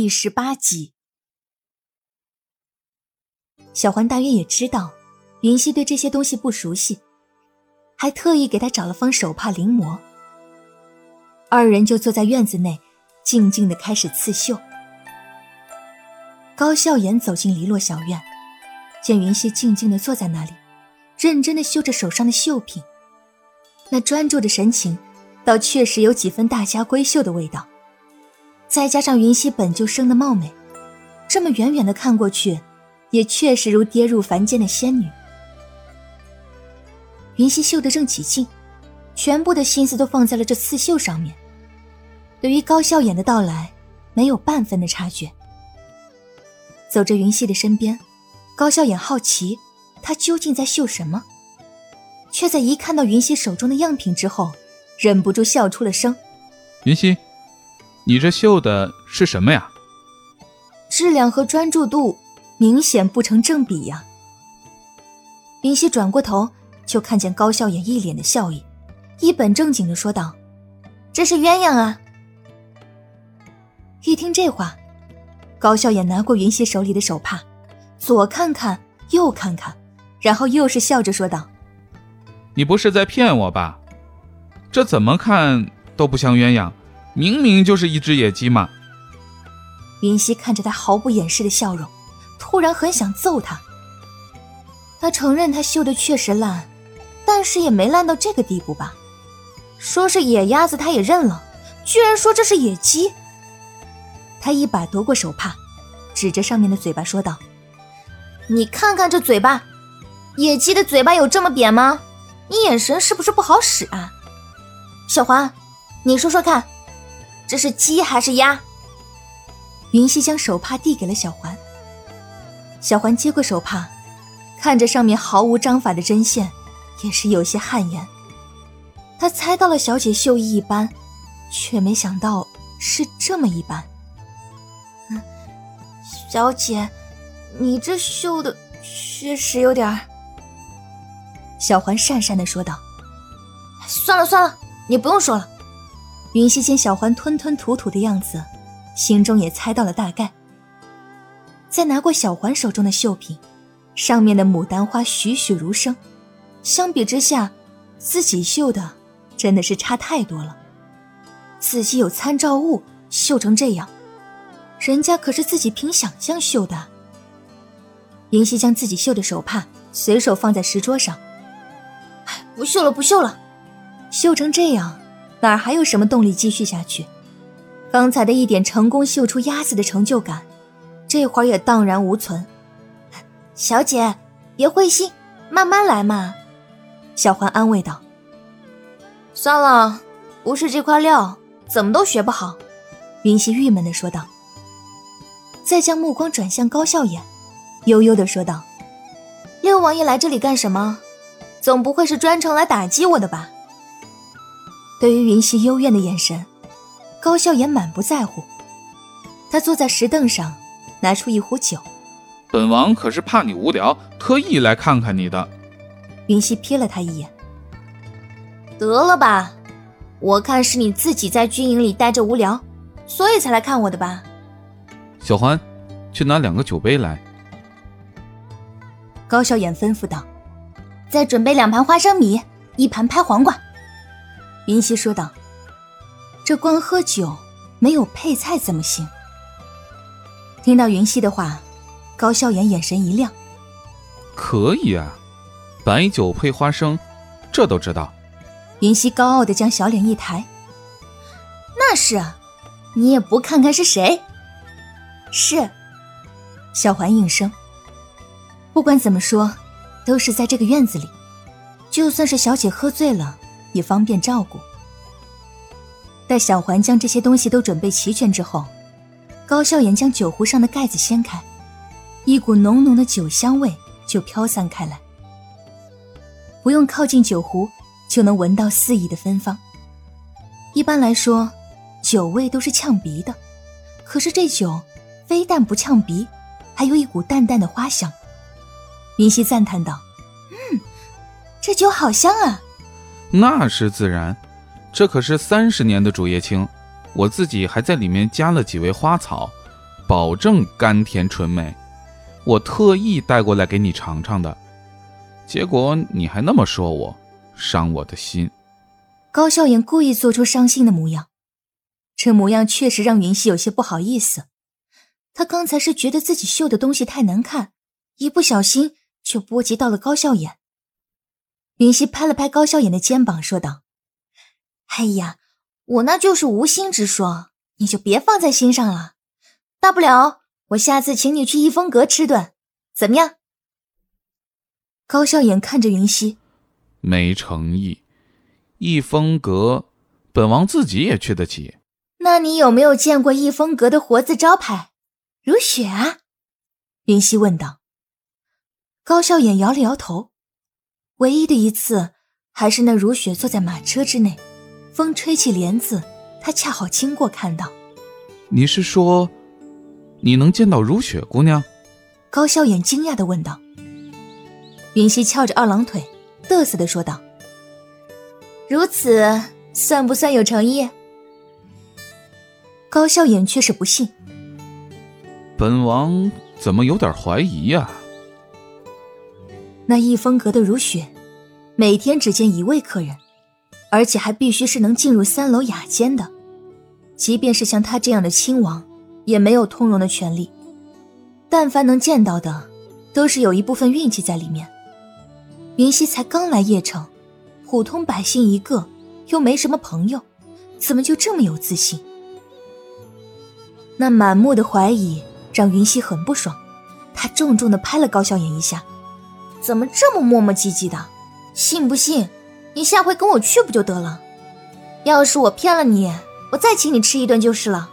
第十八集。小环大约也知道云溪对这些东西不熟悉，还特意给他找了方手帕临摹。二人就坐在院子内，静静的开始刺绣。高笑颜走进篱落小院，见云溪静静的坐在那里，认真的绣着手上的绣品，那专注的神情，倒确实有几分大家闺秀的味道。再加上云溪本就生的貌美，这么远远的看过去，也确实如跌入凡间的仙女。云溪绣得正起劲，全部的心思都放在了这刺绣上面。对于高笑颜的到来，没有半分的察觉。走着云溪的身边，高笑颜好奇他究竟在绣什么，却在一看到云溪手中的样品之后，忍不住笑出了声。云溪。你这绣的是什么呀？质量和专注度明显不成正比呀。林夕转过头，就看见高笑颜一脸的笑意，一本正经的说道：“这是鸳鸯啊。”一听这话，高笑颜拿过云溪手里的手帕，左看看，右看看，然后又是笑着说道：“你不是在骗我吧？这怎么看都不像鸳鸯。”明明就是一只野鸡嘛！云溪看着他毫不掩饰的笑容，突然很想揍他。他承认他绣的确实烂，但是也没烂到这个地步吧？说是野鸭子他也认了，居然说这是野鸡！他一把夺过手帕，指着上面的嘴巴说道：“你看看这嘴巴，野鸡的嘴巴有这么扁吗？你眼神是不是不好使啊？小环，你说说看。”这是鸡还是鸭？云溪将手帕递给了小环。小环接过手帕，看着上面毫无章法的针线，也是有些汗颜。他猜到了小姐绣艺一般，却没想到是这么一般。嗯，小姐，你这绣的确实有点……小环讪讪的说道：“算了算了，你不用说了。”云溪见小环吞吞吐吐的样子，心中也猜到了大概。再拿过小环手中的绣品，上面的牡丹花栩栩如生，相比之下，自己绣的真的是差太多了。自己有参照物，绣成这样，人家可是自己凭想象绣的。云溪将自己绣的手帕随手放在石桌上，哎，不绣了，不绣了，绣成这样。哪还有什么动力继续下去？刚才的一点成功绣出鸭子的成就感，这会儿也荡然无存。小姐，别灰心，慢慢来嘛。小环安慰道。算了，不是这块料，怎么都学不好。云溪郁闷的说道。再将目光转向高笑颜，悠悠的说道：“六王爷来这里干什么？总不会是专程来打击我的吧？”对于云溪幽怨的眼神，高笑颜满不在乎。他坐在石凳上，拿出一壶酒。本王可是怕你无聊，特意来看看你的。云溪瞥了他一眼。得了吧，我看是你自己在军营里待着无聊，所以才来看我的吧。小欢，去拿两个酒杯来。高笑颜吩咐道：“再准备两盘花生米，一盘拍黄瓜。”云溪说道：“这光喝酒，没有配菜怎么行？”听到云溪的话，高笑颜眼神一亮：“可以啊，白酒配花生，这都知道。”云溪高傲的将小脸一抬：“那是啊，你也不看看是谁？”是，小环应声。不管怎么说，都是在这个院子里，就算是小姐喝醉了。也方便照顾。待小环将这些东西都准备齐全之后，高笑颜将酒壶上的盖子掀开，一股浓浓的酒香味就飘散开来。不用靠近酒壶，就能闻到肆意的芬芳。一般来说，酒味都是呛鼻的，可是这酒非但不呛鼻，还有一股淡淡的花香。云溪赞叹道：“嗯，这酒好香啊！”那是自然，这可是三十年的竹叶青，我自己还在里面加了几味花草，保证甘甜醇美，我特意带过来给你尝尝的。结果你还那么说我，伤我的心。高笑颜故意做出伤心的模样，这模样确实让云溪有些不好意思。他刚才是觉得自己绣的东西太难看，一不小心就波及到了高笑颜。云溪拍了拍高笑颜的肩膀，说道：“哎呀，我那就是无心之说，你就别放在心上了。大不了我下次请你去逸风阁吃顿，怎么样？”高笑颜看着云溪，没诚意。逸风阁，本王自己也去得起。那你有没有见过逸风阁的活字招牌？如雪啊？云溪问道。高笑颜摇了摇头。唯一的一次，还是那如雪坐在马车之内，风吹起帘子，他恰好经过看到。你是说，你能见到如雪姑娘？高笑眼惊讶的问道。云溪翘着二郎腿，嘚瑟的说道：“如此算不算有诚意？”高笑眼却是不信。本王怎么有点怀疑呀？那逸风阁的如雪，每天只见一位客人，而且还必须是能进入三楼雅间的。即便是像他这样的亲王，也没有通融的权利。但凡能见到的，都是有一部分运气在里面。云溪才刚来邺城，普通百姓一个，又没什么朋友，怎么就这么有自信？那满目的怀疑让云溪很不爽，他重重的拍了高笑颜一下。怎么这么磨磨唧唧的？信不信？你下回跟我去不就得了？要是我骗了你，我再请你吃一顿就是了。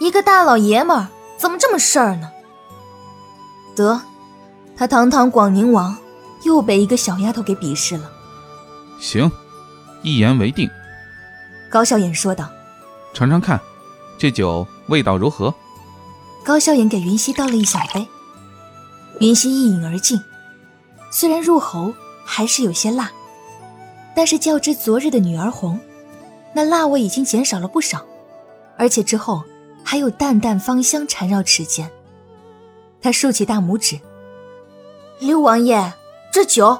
一个大老爷们儿怎么这么事儿呢？得，他堂堂广宁王，又被一个小丫头给鄙视了。行，一言为定。高笑颜说道：“尝尝看，这酒味道如何？”高笑颜给云溪倒了一小杯，云溪一饮而尽。虽然入喉还是有些辣，但是较之昨日的女儿红，那辣味已经减少了不少，而且之后还有淡淡芳香缠绕齿间。他竖起大拇指：“六王爷，这酒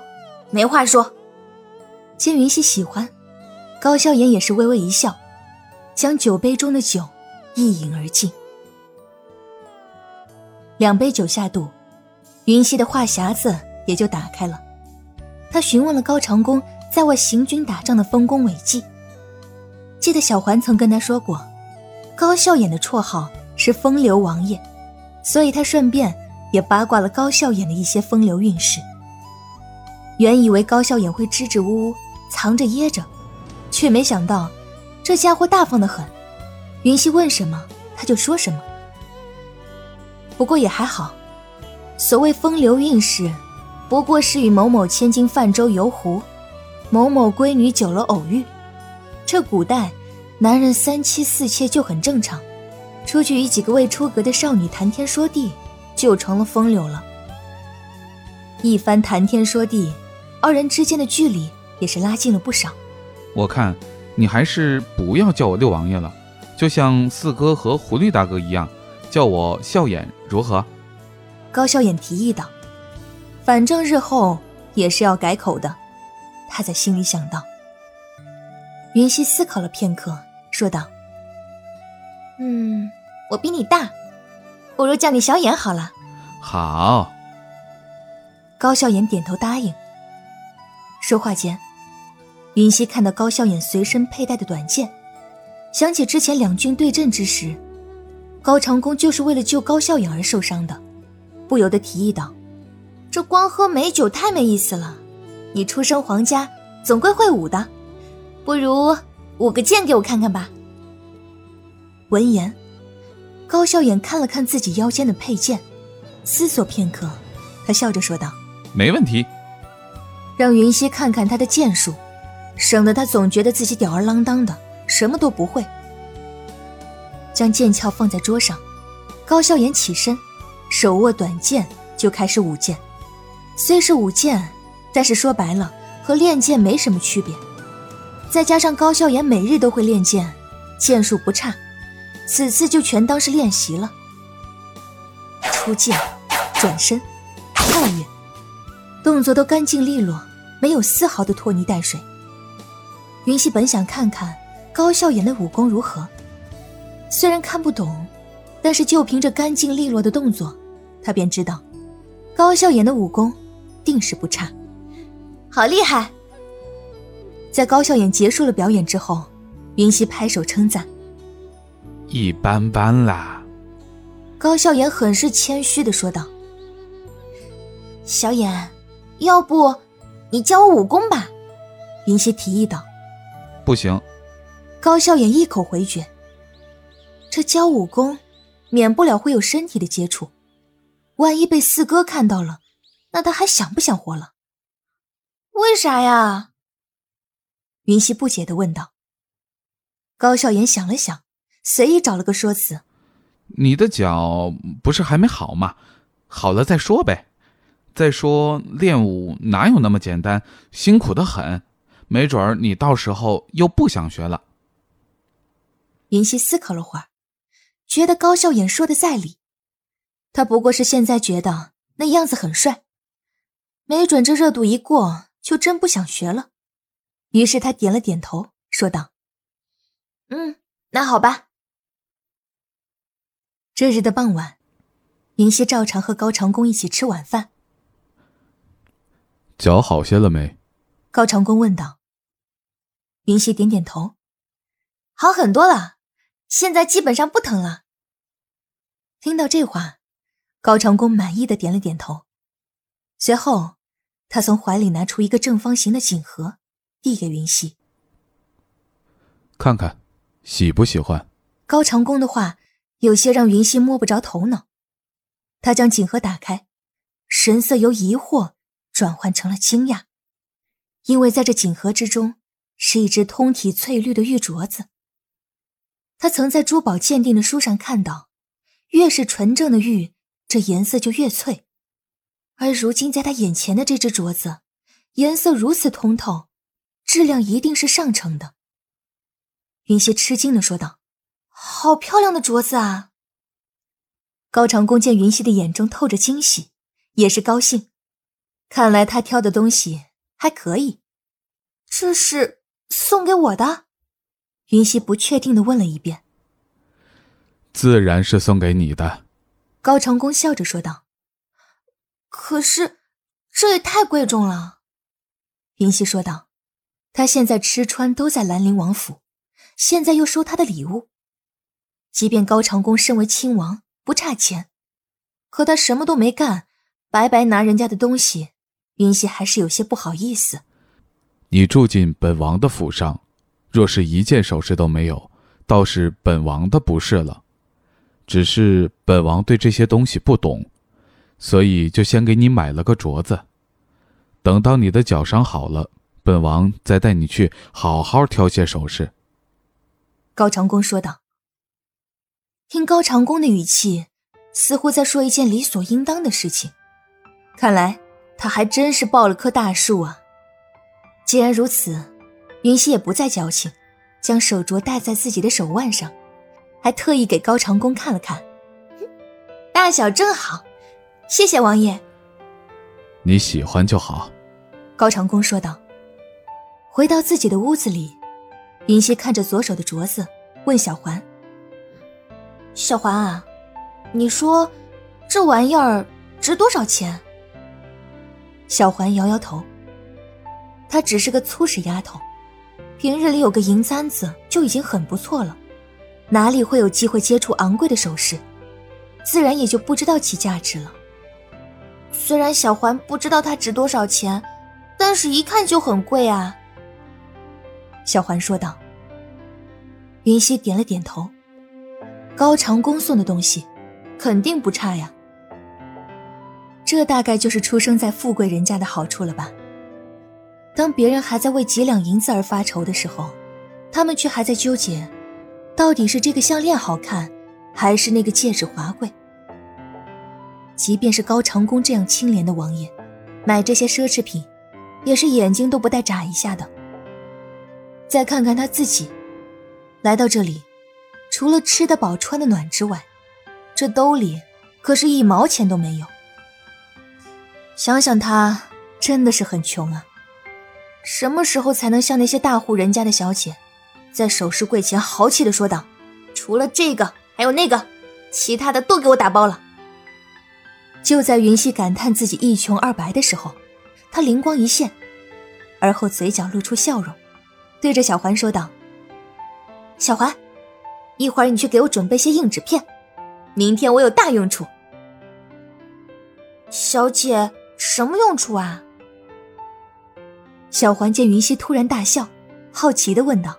没话说。”见云溪喜欢，高笑颜也是微微一笑，将酒杯中的酒一饮而尽。两杯酒下肚，云溪的话匣子。也就打开了。他询问了高长恭在外行军打仗的丰功伟绩。记得小环曾跟他说过，高笑眼的绰号是风流王爷，所以他顺便也八卦了高笑眼的一些风流韵事。原以为高笑眼会支支吾吾，藏着掖着，却没想到这家伙大方的很，云溪问什么他就说什么。不过也还好，所谓风流韵事。不过是与某某千金泛舟游湖，某某闺女酒楼偶遇。这古代，男人三妻四妾就很正常，出去与几个未出阁的少女谈天说地，就成了风流了。一番谈天说地，二人之间的距离也是拉近了不少。我看，你还是不要叫我六王爷了，就像四哥和狐狸大哥一样，叫我笑眼如何？高笑眼提议道。反正日后也是要改口的，他在心里想到。云溪思考了片刻，说道：“嗯，我比你大，不如叫你小眼好了。”好。高笑颜点头答应。说话间，云溪看到高笑颜随身佩戴的短剑，想起之前两军对阵之时，高长恭就是为了救高笑颜而受伤的，不由得提议道。这光喝美酒太没意思了。你出身皇家，总归会武的，不如舞个剑给我看看吧。闻言，高笑眼看了看自己腰间的佩剑，思索片刻，他笑着说道：“没问题。”让云溪看看他的剑术，省得他总觉得自己吊儿郎当的，什么都不会。将剑鞘放在桌上，高笑眼起身，手握短剑就开始舞剑。虽是舞剑，但是说白了和练剑没什么区别。再加上高笑颜每日都会练剑，剑术不差，此次就全当是练习了。出剑、转身、跳跃，动作都干净利落，没有丝毫的拖泥带水。云溪本想看看高笑颜的武功如何，虽然看不懂，但是就凭着干净利落的动作，他便知道高笑颜的武功定是不差。好厉害！在高笑眼结束了表演之后，云溪拍手称赞：“一般般啦。”高笑颜很是谦虚的说道：“小眼，要不你教我武功吧？”云溪提议道。“不行。”高笑眼一口回绝。这教武功，免不了会有身体的接触，万一被四哥看到了，那他还想不想活了？为啥呀？云溪不解的问道。高笑颜想了想，随意找了个说辞。你的脚不是还没好吗？好了再说呗。再说练武哪有那么简单，辛苦的很。没准儿你到时候又不想学了。云溪思考了会儿，觉得高笑言说的在理。他不过是现在觉得那样子很帅，没准这热度一过，就真不想学了。于是他点了点头，说道：“嗯，那好吧。”这日的傍晚，云溪照常和高长恭一起吃晚饭。脚好些了没？高长恭问道。云溪点点头，好很多了，现在基本上不疼了。听到这话，高长恭满意的点了点头，随后他从怀里拿出一个正方形的锦盒，递给云溪。看看，喜不喜欢？高长恭的话。有些让云溪摸不着头脑，他将锦盒打开，神色由疑惑转换成了惊讶，因为在这锦盒之中是一只通体翠绿的玉镯子。他曾在珠宝鉴定的书上看到，越是纯正的玉，这颜色就越翠，而如今在他眼前的这只镯子，颜色如此通透，质量一定是上乘的。云溪吃惊的说道。好漂亮的镯子啊！高长恭见云溪的眼中透着惊喜，也是高兴。看来他挑的东西还可以。这是送给我的？云溪不确定的问了一遍。自然是送给你的。高长恭笑着说道。可是这也太贵重了。云溪说道。他现在吃穿都在兰陵王府，现在又收他的礼物。即便高长恭身为亲王，不差钱，可他什么都没干，白白拿人家的东西，云溪还是有些不好意思。你住进本王的府上，若是一件首饰都没有，倒是本王的不是了。只是本王对这些东西不懂，所以就先给你买了个镯子。等到你的脚伤好了，本王再带你去好好挑些首饰。高长恭说道。听高长恭的语气，似乎在说一件理所应当的事情。看来他还真是抱了棵大树啊！既然如此，云溪也不再矫情，将手镯戴在自己的手腕上，还特意给高长恭看了看，大小正好。谢谢王爷。你喜欢就好。高长恭说道。回到自己的屋子里，云溪看着左手的镯子，问小环。小环啊，你说这玩意儿值多少钱？小环摇摇头，她只是个粗使丫头，平日里有个银簪子就已经很不错了，哪里会有机会接触昂贵的首饰，自然也就不知道其价值了。虽然小环不知道它值多少钱，但是一看就很贵啊。小环说道。云溪点了点头。高长恭送的东西，肯定不差呀。这大概就是出生在富贵人家的好处了吧？当别人还在为几两银子而发愁的时候，他们却还在纠结，到底是这个项链好看，还是那个戒指华贵。即便是高长恭这样清廉的王爷，买这些奢侈品，也是眼睛都不带眨一下的。再看看他自己，来到这里。除了吃得饱、穿得暖之外，这兜里可是一毛钱都没有。想想他真的是很穷啊！什么时候才能像那些大户人家的小姐，在首饰柜前豪气的说道：“除了这个，还有那个，其他的都给我打包了。”就在云溪感叹自己一穷二白的时候，他灵光一现，而后嘴角露出笑容，对着小环说道：“小环，一会儿你去给我准备些硬纸片，明天我有大用处。”小姐，什么用处啊？小环见云溪突然大笑，好奇的问道。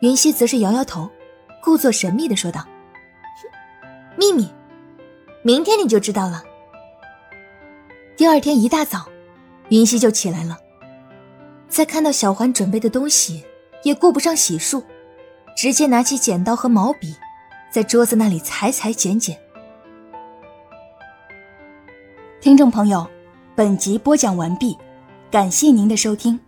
云溪则是摇摇头，故作神秘的说道：“秘密。”明天你就知道了。第二天一大早，云溪就起来了，在看到小环准备的东西，也顾不上洗漱，直接拿起剪刀和毛笔，在桌子那里裁裁剪剪。听众朋友，本集播讲完毕，感谢您的收听。